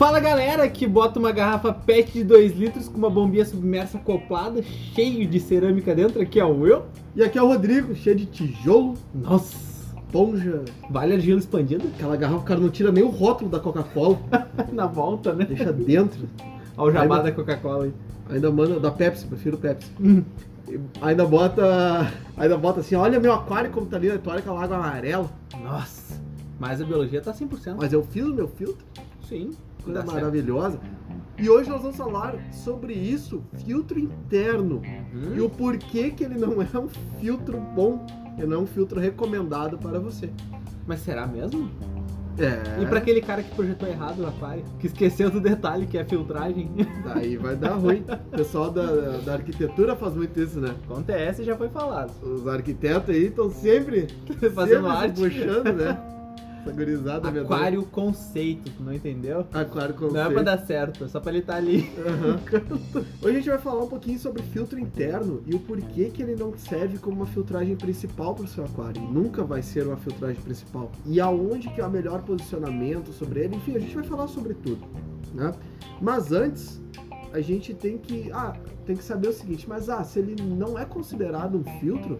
Fala galera que bota uma garrafa PET de 2 litros com uma bombinha submersa acoplada, cheio de cerâmica dentro. Aqui é o eu. E aqui é o Rodrigo, cheio de tijolo, Nossa, esponja. vale argila expandida Aquela garrafa, o cara não tira nem o rótulo da Coca-Cola, na volta, né? deixa dentro. Olha o jabá Aí, da Coca-Cola aí. Ainda manda da Pepsi, prefiro Pepsi. Hum. Ainda bota. Ainda bota assim, olha meu aquário como tá ali, tu olha aquela água amarela. Nossa, mas a biologia tá 100%. Mas eu fiz o meu filtro, Sim, coisa Tá certo. maravilhosa. E hoje nós vamos falar sobre isso, filtro interno. Hum? E o porquê que ele não é um filtro bom, ele não é um filtro recomendado para você. Mas será mesmo? É. E pra aquele cara que projetou errado o aquário, que esqueceu do detalhe que é filtragem? Daí vai dar ruim. O pessoal da, da arquitetura faz muito isso, né? Acontece, já foi falado. Os arquitetos aí estão sempre Fazendo sempre arte. puxando, né? Essa gurizada. Aquário conceito, tu não entendeu? Aquário Não é pra conceito. dar certo, é só pra ele estar ali. Aham. Hoje a gente vai falar um pouquinho sobre filtro interno e o porquê que ele não serve como uma filtragem principal para o seu aquário. Nunca vai ser uma filtragem principal. E aonde que é o melhor posicionamento sobre ele. Enfim, a gente vai falar sobre tudo, né? Mas antes, a gente tem que, ah, tem que saber o seguinte, mas ah, se ele não é considerado um filtro,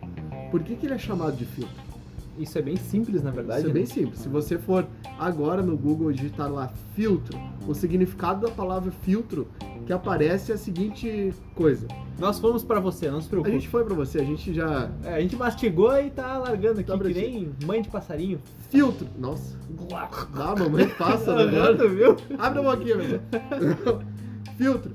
por que, que ele é chamado de filtro? Isso é bem simples, na verdade. Isso é né? bem simples. Se você for agora no Google digitar lá filtro, o significado da palavra filtro que aparece é a seguinte coisa. Nós fomos pra você, não se A preocupe. gente foi pra você, a gente já É, a gente mastigou e tá largando aqui Tá que nem mãe de passarinho. filtro. Nossa, dá, mamãe passa né? viu? Abre a boquinha, meu. filtro.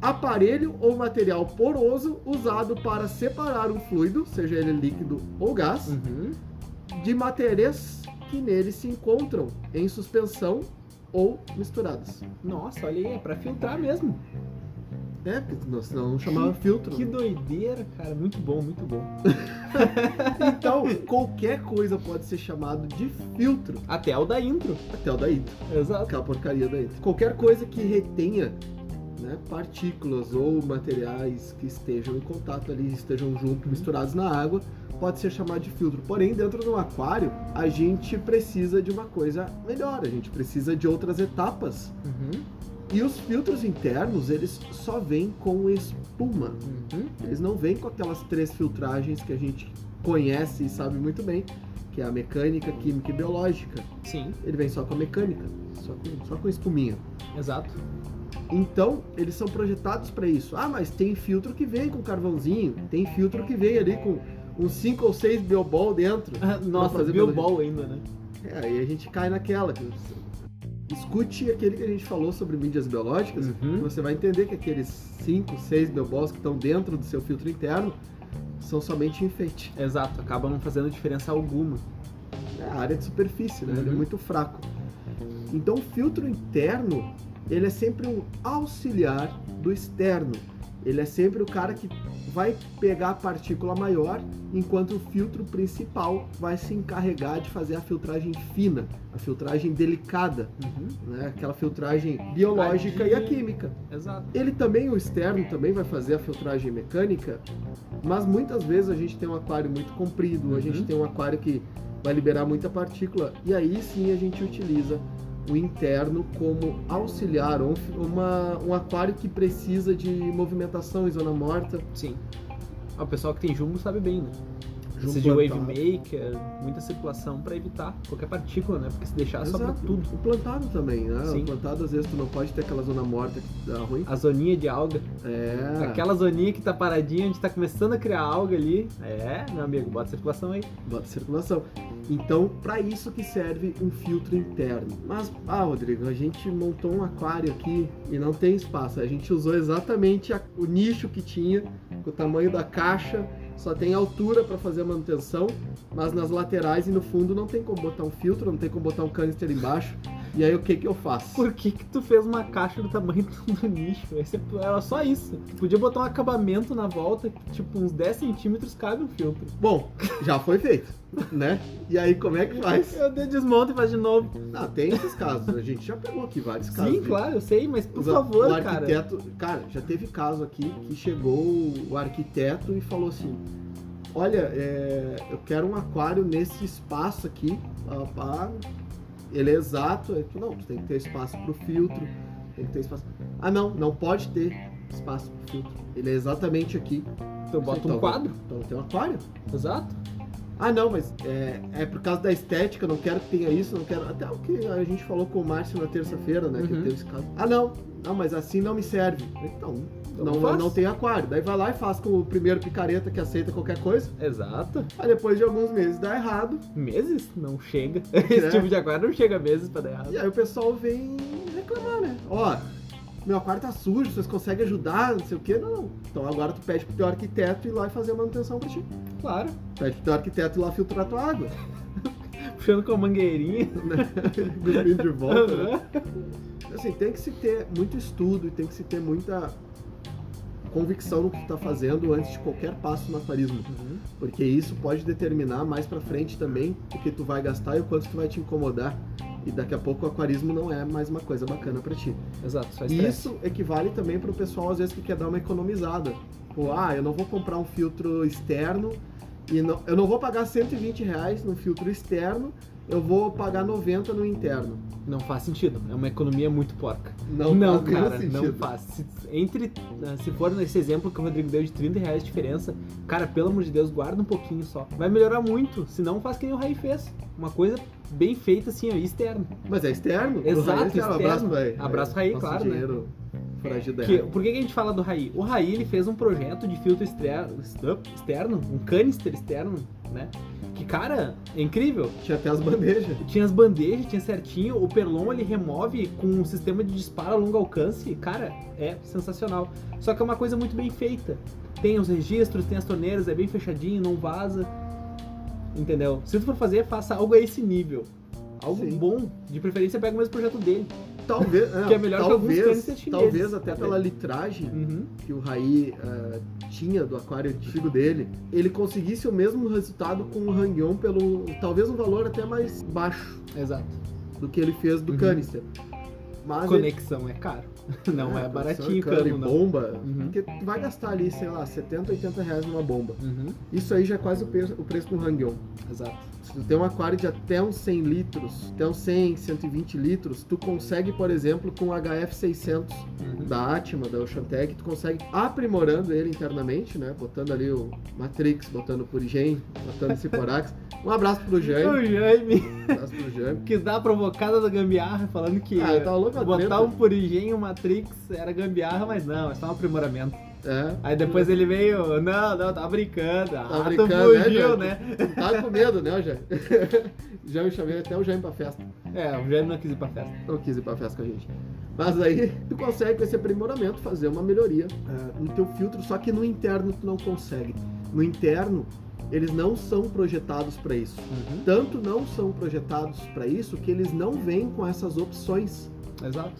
Aparelho ou material poroso usado para separar um fluido, seja ele líquido ou gás, Uhum. De matérias que nele se encontram em suspensão ou misturadas. Nossa, olha aí, é pra filtrar mesmo. É, porque senão não chamava filtro. Que doideira, cara. Muito bom, muito bom. Então, qualquer coisa pode ser chamado de filtro, Até o da intro. até o da intro, Exato. aquela porcaria da intro. Qualquer coisa que retenha né, partículas ou materiais que estejam em contato ali, estejam juntos, misturados na água, pode ser chamado de filtro. Porém, dentro de um aquário, a gente precisa de uma coisa melhor, a gente precisa de outras etapas. Uhum. E os filtros internos, eles só vêm com espuma. Uhum. Eles não vêm com aquelas três filtragens que a gente conhece e sabe muito bem, que é a mecânica, química e biológica. Sim, Ele vem só com a mecânica, só com, só com espuminha. exato. Então, eles são projetados para isso. Ah, mas tem filtro que vem com carvãozinho, tem filtro que vem ali com uns 5 ou 6 biobol dentro. Nossa, fazer Bilbol ainda, né? É, aí a gente cai naquela. que- Escute aquele que a gente falou sobre mídias biológicas, Uhum. você vai entender que aqueles 5, 6 biobols que estão dentro do seu filtro interno são somente enfeite. Exato, acaba não fazendo diferença alguma. É a área de superfície, né? Ele é Uhum. muito fraco. Então, o filtro interno, ele é sempre um auxiliar do externo. Ele é sempre o cara que vai pegar a partícula maior, enquanto o filtro principal vai se encarregar de fazer a filtragem fina, a filtragem delicada, Uhum. né? Aquela filtragem biológica A de- e a química. Exato. Ele também, o externo, também vai fazer a filtragem mecânica, mas muitas vezes a gente tem um aquário muito comprido, a Uhum. gente tem um aquário que vai liberar muita partícula, e aí sim a gente utiliza o interno como auxiliar, um uma, um aquário que precisa de movimentação em zona morta. Sim. Ah, o pessoal que tem jumbo sabe bem, né? Precisa de wave maker, muita circulação pra evitar qualquer partícula, né? Porque se deixar sobra Exato. tudo. O plantado também, né? Sim. O plantado às vezes tu não pode ter aquela zona morta que dá ruim. A zoninha de alga. É. Aquela zoninha que tá paradinha, onde tá começando a criar alga ali. É, meu amigo, bota circulação aí. bota circulação. Então, para isso que serve um filtro interno. Mas, ah, Rodrigo, a gente montou um aquário aqui e não tem espaço. A gente usou exatamente a- o nicho que tinha, com o tamanho da caixa, só tem altura para fazer a manutenção, mas nas laterais e no fundo não tem como botar um filtro, não tem como botar um canister embaixo. E aí o que que eu faço? Por que que tu fez uma caixa do tamanho do nicho? Esse era só isso. Tu podia botar um acabamento na volta, que tipo uns 10 centímetros cabe um filtro. Bom, já foi feito, né? E aí como é que faz? Eu dei desmonta e faz de novo. Não, tem esses casos. A gente já pegou aqui vários casos. Sim, de- claro, eu sei, mas por Os- favor, o cara. arquiteto, cara. já teve caso aqui que chegou o arquiteto e falou assim: Olha, é, eu quero um aquário nesse espaço aqui. pá, pá. Ele é exato, é que não, tu tem que ter espaço pro filtro, tem que ter espaço. Ah não, não pode ter espaço pro filtro. Ele é exatamente aqui. Então bota Então, um quadro. Então tem um aquário. Exato. Ah não, mas é, é por causa da estética, não quero que tenha isso, não quero. Até o que a gente falou com o Márcio na terça-feira, né? Que Uhum. teve esse caso. Ah não, não, mas assim não me serve. Então, Não, faz. não tem aquário. Daí vai lá e faz com o primeiro picareta que aceita qualquer coisa. Exato. Aí depois de alguns meses dá errado. Meses? Não chega. Esse É. tipo de aquário não chega meses pra dar errado. E aí o pessoal vem reclamar, né? Ó, meu aquário tá sujo, vocês conseguem ajudar, não sei o quê. Não, não. Então agora tu pede pro teu arquiteto ir lá e fazer a manutenção pra ti. Claro. Pede pro teu arquiteto ir lá filtrar tua água. Puxando com a mangueirinha. né? Cuspindo de volta. né? Assim, tem que se ter muito estudo e tem que se ter muita convicção no que tu tá fazendo antes de qualquer passo no aquarismo. Uhum. Porque isso pode determinar mais pra frente também o que tu vai gastar e o quanto tu vai te incomodar. E daqui a pouco o aquarismo não é mais uma coisa bacana pra ti. Exato, só estresse. isso equivale também pro pessoal às vezes que quer dar uma economizada. Pô, ah, eu não vou comprar um filtro externo e não- eu não vou pagar 120 reais no filtro externo, eu vou pagar 90 no interno. Não faz sentido. É uma economia muito porca. Não, não faz cara, não sentido. faz. Se, entre, né, se for nesse exemplo que o Rodrigo deu de 30 reais de diferença, cara, pelo amor de Deus, guarda um pouquinho só. Vai melhorar muito. Senão faz que nem o Rai fez. Uma coisa bem feita assim, ó, externo. Mas é externo? Exato, é externo. externo. Abraço, Raí. Abraço, Raí, Nosso claro, né? É Que, por que, que a gente fala do Rai? O Rai ele fez um projeto de filtro externo, externo, um canister externo, né? Que, cara, é incrível. Tinha até as bandejas. Tinha as bandejas, tinha certinho. O Perlon ele remove com um sistema de disparo a longo alcance. Cara, é sensacional. Só que é uma coisa muito bem feita. Tem os registros, tem as torneiras, é bem fechadinho, não vaza. Entendeu? Se tu for fazer, faça algo a esse nível. Algo Sim. bom. De preferência, pega o mesmo projeto dele. Talvez, é, Que é melhor que talvez, chineses. talvez até pela litragem Uhum. que o Raí eh, tinha do aquário antigo dele, ele conseguisse o mesmo resultado com o Hangyon pelo talvez um valor até mais baixo Exato. do que ele fez do Uhum. canister. Mas ele- Conexão é caro. Não é, baratinho cano cano, bomba, Uhum. porque tu vai gastar ali, sei lá, 70, 80 reais numa bomba. Uhum. Isso aí já é quase o preço, o preço do Hangyon. Exato. Se tu tem um aquário de até uns 100 litros, até uns 100, 120 litros, tu consegue, por exemplo, com o HF600 Uhum. da Atma, da Oceantec, tu consegue aprimorando ele internamente, né? Botando ali o Matrix, botando o Purigen, botando o Ciporax. Um abraço pro O Jaime. Jaime Um abraço pro Jaime. quis dar a provocada da gambiarra, falando que Ah, eu tava louco na botar treta. um Purigen um Matrix era gambiarra, mas não, é só um aprimoramento. É. Aí depois ele veio, não, não, tá brincando. ah, tu brincando, né, fugiu, Jaime? né? Tu tá com medo, né, Jaime? Jaime chamei até o Jaime pra festa. É, o Jaime não quis ir pra festa. Não quis ir pra festa com a gente. Mas aí tu consegue com esse aprimoramento fazer uma melhoria é, no teu filtro, só que no interno tu não consegue. No interno, eles não são projetados para isso. Uhum. Tanto não são projetados para isso que eles não vêm com essas opções. Exato.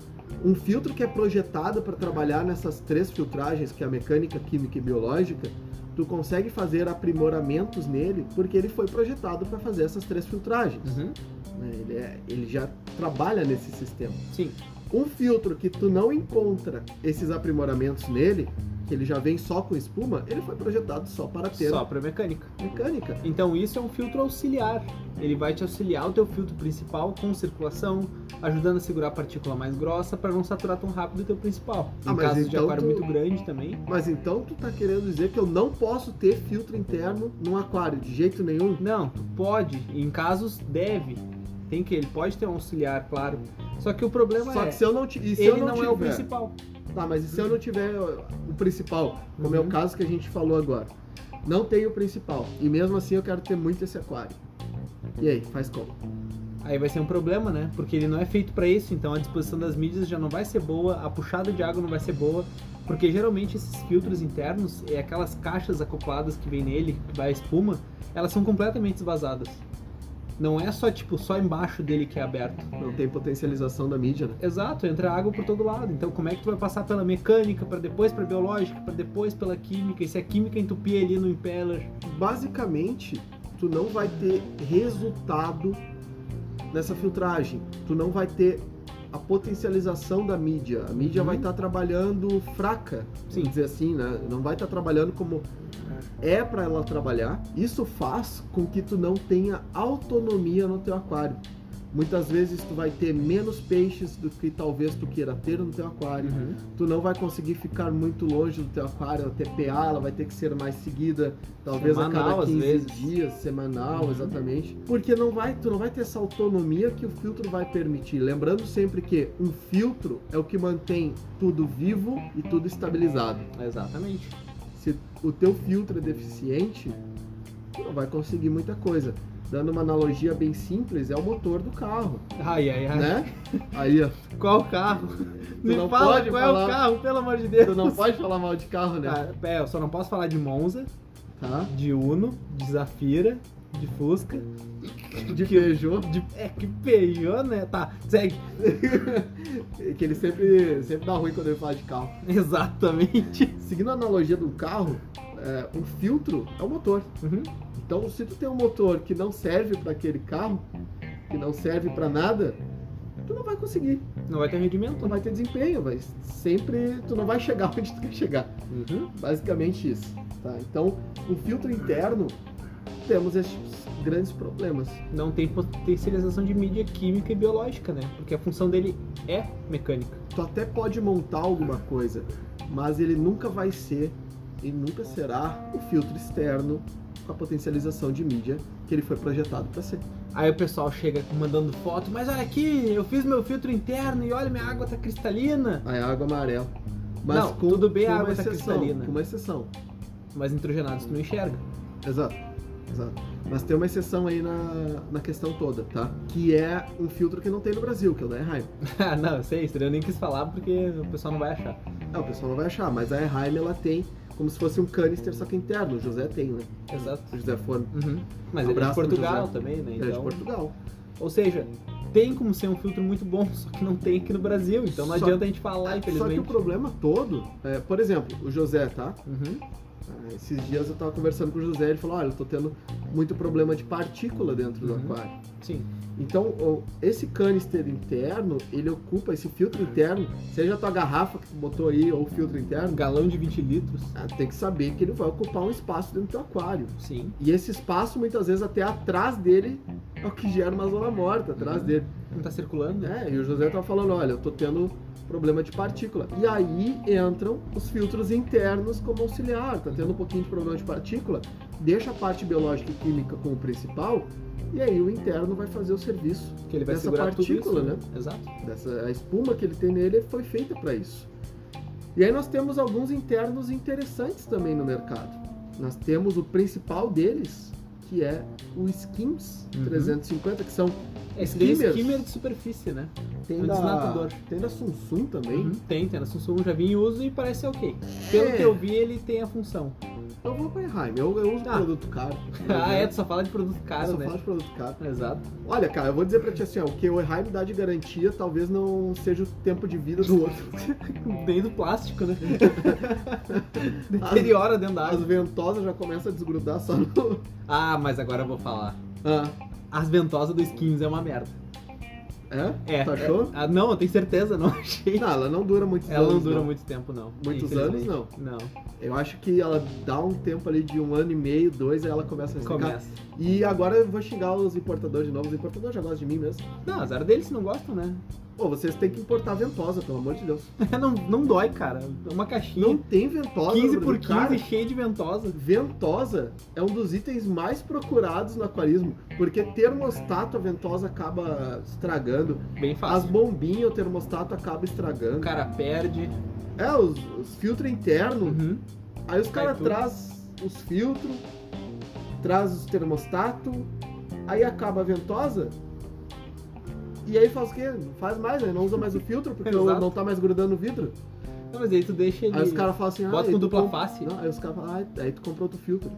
Um filtro que é projetado para trabalhar nessas três filtragens, que é a mecânica, química e biológica, tu consegue fazer aprimoramentos nele porque ele foi projetado para fazer essas três filtragens. Uhum. né? Ele, é- ele já trabalha nesse sistema. Sim. Um filtro que tu não encontra esses aprimoramentos nele, que ele já vem só com espuma, ele foi projetado só para ter Só pra mecânica. mecânica. Então isso é um filtro auxiliar. Ele vai te auxiliar o teu filtro principal com circulação, ajudando a segurar a partícula mais grossa para não saturar tão rápido o teu principal. Em Ah, mas casos de então aquário tu- muito grande também. Mas então tu tá querendo dizer que eu não posso ter filtro interno num aquário de jeito nenhum? Não, tu pode, em casos deve. Tem que ele pode ter um auxiliar, claro. Só que o problema Só é que se eu não, ti- se ele não, não, tiver, é o principal. Tá, mas e se eu não tiver o principal, como é Uhum. o caso que a gente falou agora? Não tenho o principal e mesmo assim eu quero ter muito esse aquário. E aí, faz como? Aí vai ser um problema, né? Porque ele não é feito para isso, então a disposição das mídias já não vai ser boa, a puxada de água não vai ser boa, porque geralmente esses filtros internos e aquelas caixas acopladas que vem nele, que vai a espuma, elas são completamente esvazadas. Não é só tipo só embaixo dele que é aberto. Não tem potencialização da mídia, né? Exato, entra água por todo lado. Então como é que tu vai passar pela mecânica, para depois para biológica, para depois pela química? E se a química entupir ali no impeller, basicamente, tu não vai ter resultado nessa filtragem. Tu não vai ter a potencialização da mídia. A mídia Uhum. vai estar trabalhando fraca, Sim. vamos dizer assim, né? Não vai estar trabalhando como é para ela trabalhar. Isso faz com que tu não tenha autonomia no teu aquário. Muitas vezes tu vai ter menos peixes do que talvez tu queira ter no teu aquário. Uhum. Tu não vai conseguir ficar muito longe do teu aquário, a TPA ela vai ter que ser mais seguida, talvez a Semanal, cada às 15 vezes. dias, semanal, Uhum. exatamente. Porque não vai, tu não vai ter essa autonomia que o filtro vai permitir. Lembrando sempre que um filtro é o que mantém tudo vivo e tudo estabilizado. Exatamente. Se o teu filtro é deficiente, tu não vai conseguir muita coisa. Dando uma analogia bem simples, é o motor do carro, Ai, ai, ai. né? Aí, ó, Qual carro? Me não fala pode qual é falar- o carro, pelo amor de Deus. tu não pode falar mal de carro, né? Ah, é, eu só não posso falar de Monza, Tá? de Uno, de Zafira, de Fusca. De Peugeot, De, é, que Peugeot, né? Tá, segue. que ele sempre, sempre dá ruim quando ele fala de carro. Exatamente. Seguindo a analogia do carro, é, um filtro é o motor. Uhum. Então, se tu tem um motor que não serve para aquele carro, que não serve para nada, tu não vai conseguir, Não vai ter rendimento. não vai ter desempenho, vai sempre tu não vai chegar onde tu quer chegar. Uhum. Basicamente isso, tá? Então, o filtro interno temos esses grandes problemas. Não tem potencialização de mídia química e biológica, né? Porque a função dele é mecânica. Tu até pode montar alguma coisa, mas ele nunca vai ser e nunca será o filtro externo com a potencialização de mídia que ele foi projetado para ser. Aí o pessoal chega mandando foto, mas olha aqui, eu fiz meu filtro interno e olha, minha água tá cristalina. Aí a água amarela. Não, tudo bem, a uma água tá exceção, cristalina. Com uma exceção. Mas nitrogenados tu não enxerga. Exato. Exato. Mas tem uma exceção aí na, na questão toda, tá? Que é um filtro que não tem no Brasil, que é o da Erheim. Ah, não, eu sei, eu nem quis falar porque o pessoal não vai achar. Não, o pessoal não vai achar, mas a Erheim ela tem como se fosse um canister, só que interno. O José tem, né? Exato. O José Forno. Uhum. Mas ele é de Portugal também, né? Ele é de Então, Portugal. ou seja, tem como ser um filtro muito bom, só que não tem aqui no Brasil. Então não Só- adianta a gente falar, Só que infelizmente. o problema todo, é, por exemplo, o José, tá? Uhum. Ah, Esses dias eu tava conversando com o José, ele falou, olha, eu tô tendo muito problema de partícula dentro do Uhum. aquário. Sim. Então, esse canister interno, ele ocupa esse filtro interno, seja a tua garrafa que tu botou aí ou o filtro Um interno, galão de 20 litros. ah, tem que saber que ele vai ocupar um espaço dentro do teu aquário. Sim. E esse espaço, muitas vezes, até atrás dele, é o que gera uma zona morta, atrás Uhum. dele. Não tá circulando. É, e o José tava falando, olha, eu tô tendo problema de partícula. E aí entram os filtros internos como auxiliar, tá tendo um pouquinho de problema de partícula, deixa a parte biológica e química como principal, e aí o interno vai fazer o serviço Que ele vai dessa partícula, tudo isso, né? Exato. Dessa, a espuma que ele tem nele foi feita para isso. E aí nós temos alguns internos interessantes também no mercado. Nós temos o principal deles, que é o Skims Uhum. 350, que são é Skimmers. skimmer de superfície, né? tem Um da, desnatador. tem da Samsung também. Uhum. Tem, tem. Na Samsung já vi em uso e parece ok. Pelo É. que eu vi, ele tem a função. Eu vou com a Erheim, eu, eu uso Ah. produto caro. ah, é, tu só fala de produto Eu caro, só né? falo de produto caro. Exato. Olha, cara, eu vou dizer pra ti assim, ó, o que o Erheim dá de garantia talvez não seja o tempo de vida do outro. Bem do plástico, né? Deteriora dentro da As água. ventosas já começam a desgrudar só no... Ah, mas agora eu vou falar. Ah, As ventosas do Skins é uma merda. é? É. Tu achou? é- ah, não, eu tenho certeza, não achei. Não, ela não dura muitos Ela anos. não dura não. muito tempo, não. Muitos anos, Não. Eu acho que ela dá um tempo ali de um ano e meio, dois, aí ela começa a ressecar. Começa. E agora eu vou xingar os importadores de novo. Os importadores já gostam de mim mesmo. Não, azar deles não gostam, né? Pô, vocês têm que importar ventosa, pelo amor de Deus. não, não dói, cara. É uma caixinha. Não tem ventosa 15 no por Brasil. 15 Cara, cheio de ventosa. Ventosa é um dos itens mais procurados no aquarismo, porque termostato a ventosa acaba estragando, Bem as fácil. bombinhas o termostato acaba estragando. O cara perde. É, os, os filtros internos, Uhum. aí os caras traz os filtros, traz os termostato, aí acaba a ventosa, e aí faz o quê? Não faz mais, né? Não usa mais o filtro, porque Exato. não tá mais grudando no vidro. Não, mas aí tu deixa ele. Aí os caras falam assim, ah, Bota com dupla comp- face. Não, aí os caras falam, ah, aí tu comprou outro filtro.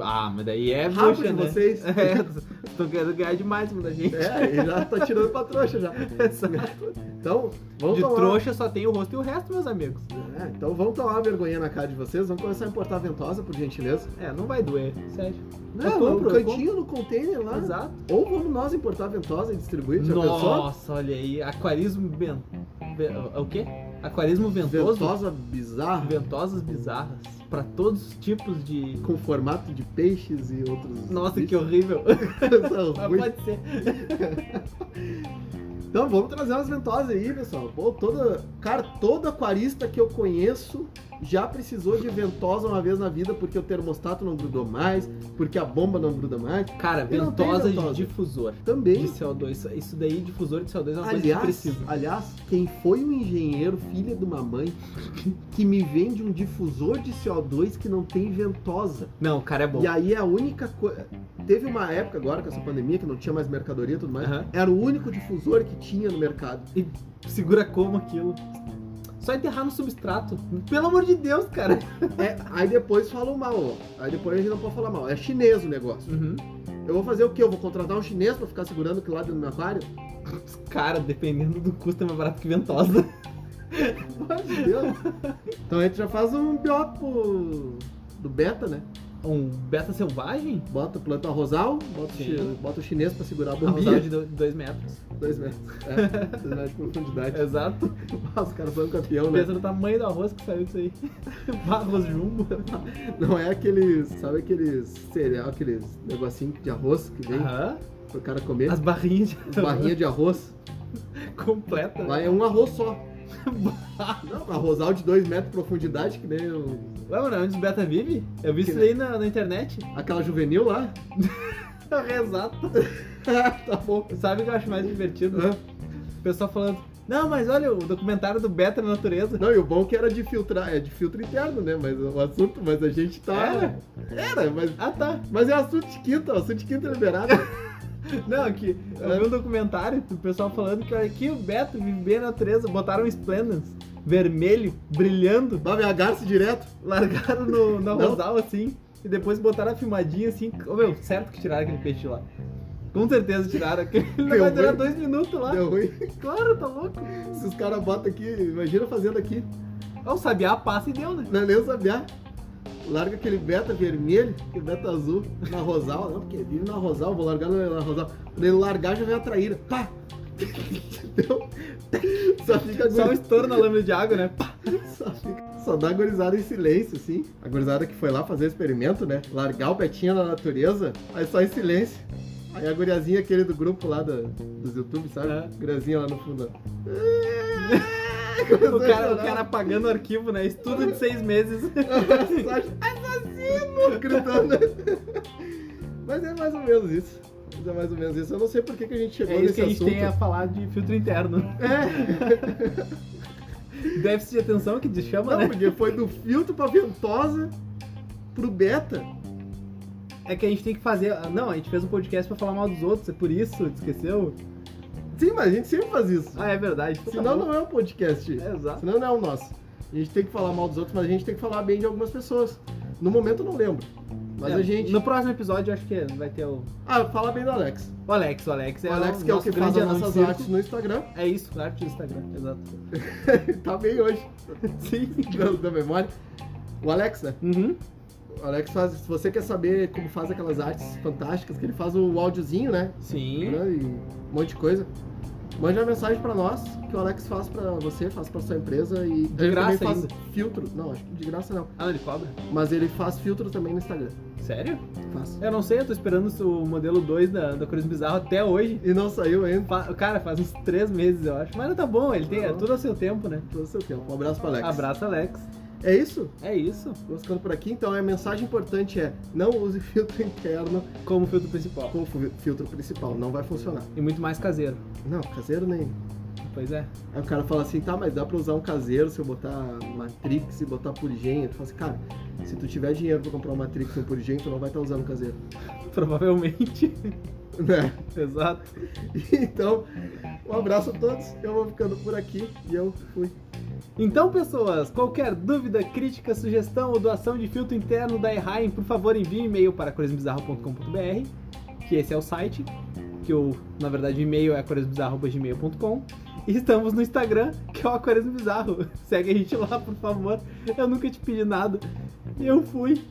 Ah, mas daí é Rápido bucha, né? vocês. É, estão querendo ganhar demais da gente. É, já tá tirando pra trouxa já. Então, vamos De tomar. trouxa só tem o rosto e o resto, meus amigos. É, então vamos tomar uma vergonha na cara de vocês. Vamos começar a importar ventosa, por gentileza. É, não vai doer, sério. Não, Eu compro, no eu cantinho, no container lá. Exato. Ou vamos nós importar ventosa e distribuir, já pensou? Nossa, olha aí. Aquarismo. Ben... ben- O quê? Aquarismo ventoso? Ventosa bizarra. Ventosas bizarras. pra todos os tipos de. Com formato de peixes e outros. Nossa, que horrível! Pode ser. Então vamos trazer umas ventosas aí, pessoal. Pô, toda, cara, todo aquarista que eu conheço já precisou de ventosa uma vez na vida porque o termostato não grudou mais, porque a bomba não gruda mais. Cara, ventosa, ventosa. de difusor. Também. De CO2. Isso- daí, difusor de CO2 é uma coisa Aliás, que precisa. aliás, quem foi o engenheiro, filha de uma mãe, que me vende um difusor de CO2 que não tem ventosa? Não, o cara é bom. E aí a única coisa. Teve uma época agora com essa pandemia que não tinha mais mercadoria e tudo mais. Aham. Era o único difusor que tinha no mercado. E segura como aquilo? Só enterrar no substrato. Pelo amor de Deus, cara. É, aí depois falam mal, ó. Aí depois a gente não pode falar mal. É chinês o negócio. Uhum. Eu vou fazer o quê? Eu vou contratar um chinês pra ficar segurando aquilo lá dentro do meu aquário? Cara, dependendo do custo, é mais barato que ventosa. Pelo amor de Deus. Então a gente já faz um biótipo do beta, né? Um beta selvagem? Bota, planta arrozal, bota, o Sim. chi- bota o chinês pra segurar a bombinha. de 2 metros. Dois metros. É, dois metros de profundidade. Exato. Os caras são campeão, né? Pensa no tamanho do arroz que saiu disso aí. Arroz jumbo. Não é aqueles, sabe aqueles cereal, aqueles negocinhos de arroz que vem Aham. pro cara comer? As barrinhas de As barrinhas de arroz. completas. Lá é um arroz só. Não, um arrozal de 2 metros de profundidade, que nem o- Ué, mano, onde os beta vive? Eu vi Que isso aí na, na internet. aquela juvenil lá. Exato. tá bom. Sabe o que eu acho mais divertido? Hã? O pessoal falando, não, mas olha o documentário do Beta na natureza. Não, e o bom que era de filtrar, é de filtro interno, né? Mas o assunto, mas a gente tá. Era? Era, mas. Ah, tá. Mas é assunto de quinta, assunto de quinta liberado. Não, aqui, eu É. vi um documentário do pessoal falando que aqui o Beto vive bem na natureza, botaram Splendens vermelho, brilhando, Vai me agarce direto. largaram no, Não. rosal assim, e depois botaram a filmadinha assim. Ô meu, certo que tiraram aquele peixe de lá. Com certeza tiraram. Aquele Deu vai durar ruim. dois minutos lá. Deu ruim. Claro, tá louco. Se os caras botam aqui, imagina fazendo aqui. Ó, o sabiá passa e deu, né? Não é nem o sabiá. Larga aquele beta vermelho, aquele beta azul na rosal. Não, porque vive na rosal, vou largar na na rosal. Quando ele largar, já vem a traíra. Pá! Entendeu? Só fica Só um estouro na lâmina de água, né? Pá. só, fica- só dá gorizada em silêncio, assim. A gorizada que foi lá fazer o experimento, né? Largar o petinho na natureza, aí só em silêncio. Aí a guriazinha aquele do grupo lá da, dos YouTube, sabe? É. Guriazinha lá no fundo. O cara, o cara apagando o arquivo, né? Estudo de seis meses. Assassino! Gritando. Mas é mais ou menos isso. É mais ou menos isso. Eu não sei por que, que a gente chegou É isso nesse que a gente assunto. tem a falar de filtro interno. É. Déficit de atenção que te chama, Não, né? porque foi do filtro pra ventosa pro beta. É que a gente tem que fazer. Não, a gente fez um podcast pra falar mal dos outros, é por isso, esqueceu? Sim, mas a gente sempre faz isso. Ah, é verdade. tá Senão bom. não é um podcast. É, exato. Senão não é o nosso. A gente tem que falar mal dos outros, mas a gente tem que falar bem de algumas pessoas. No momento eu não lembro. Mas É, a gente. No próximo episódio, acho que vai ter o. Ah, fala bem do Alex. O Alex, o Alex é o Alex que é o que faz as nossas artes no Instagram. É isso, arte do Instagram, exato. tá bem hoje. Sim. da, da memória. O Alex, né? Uhum. O Alex faz. Se você quer saber como faz aquelas artes fantásticas, que ele faz o áudiozinho, né? Sim. Né? E um monte de coisa. Mande uma mensagem pra nós, que o Alex faz pra você, faz pra sua empresa e De ele graça também faz ainda. filtro. Não, acho que de graça não. Ah, ele cobra? Mas ele faz filtro também no Instagram. Sério? Faz. Eu não sei, eu tô esperando o modelo 2 da, da Cruz Bizarro até hoje. E não saiu ainda. Fa- Cara, faz uns três meses, eu acho. Mas tá bom, ele tem é bom. tudo ao seu tempo, né? Todo o seu tempo. Um abraço pro Alex. Abraço, Alex. É isso? É isso. Vamos ficando por aqui. Então a mensagem importante é: não use filtro interno Como filtro principal. como fi- filtro principal. Não vai funcionar. E muito mais caseiro. Não, caseiro nem. Pois é. Aí o cara fala assim, tá, mas dá pra usar um caseiro se eu botar Matrix e botar Purigem. Tu fala assim, cara, se tu tiver dinheiro pra comprar um Matrix e um Purigem, tu não vai estar usando caseiro. Provavelmente. Né? Exato. Então, um abraço a todos. Eu vou ficando por aqui e eu fui. Então, pessoas, qualquer dúvida, crítica, sugestão ou doação de filtro interno da Erraim, por favor, envie um e-mail para coisasbizarro.com.br, que esse é o site, que o, na verdade, o e-mail é coisasbizarro.gmail.com. E estamos no Instagram, que é o Aquarismo Bizarro. Segue a gente lá, por favor. Eu nunca te pedi nada. Eu fui.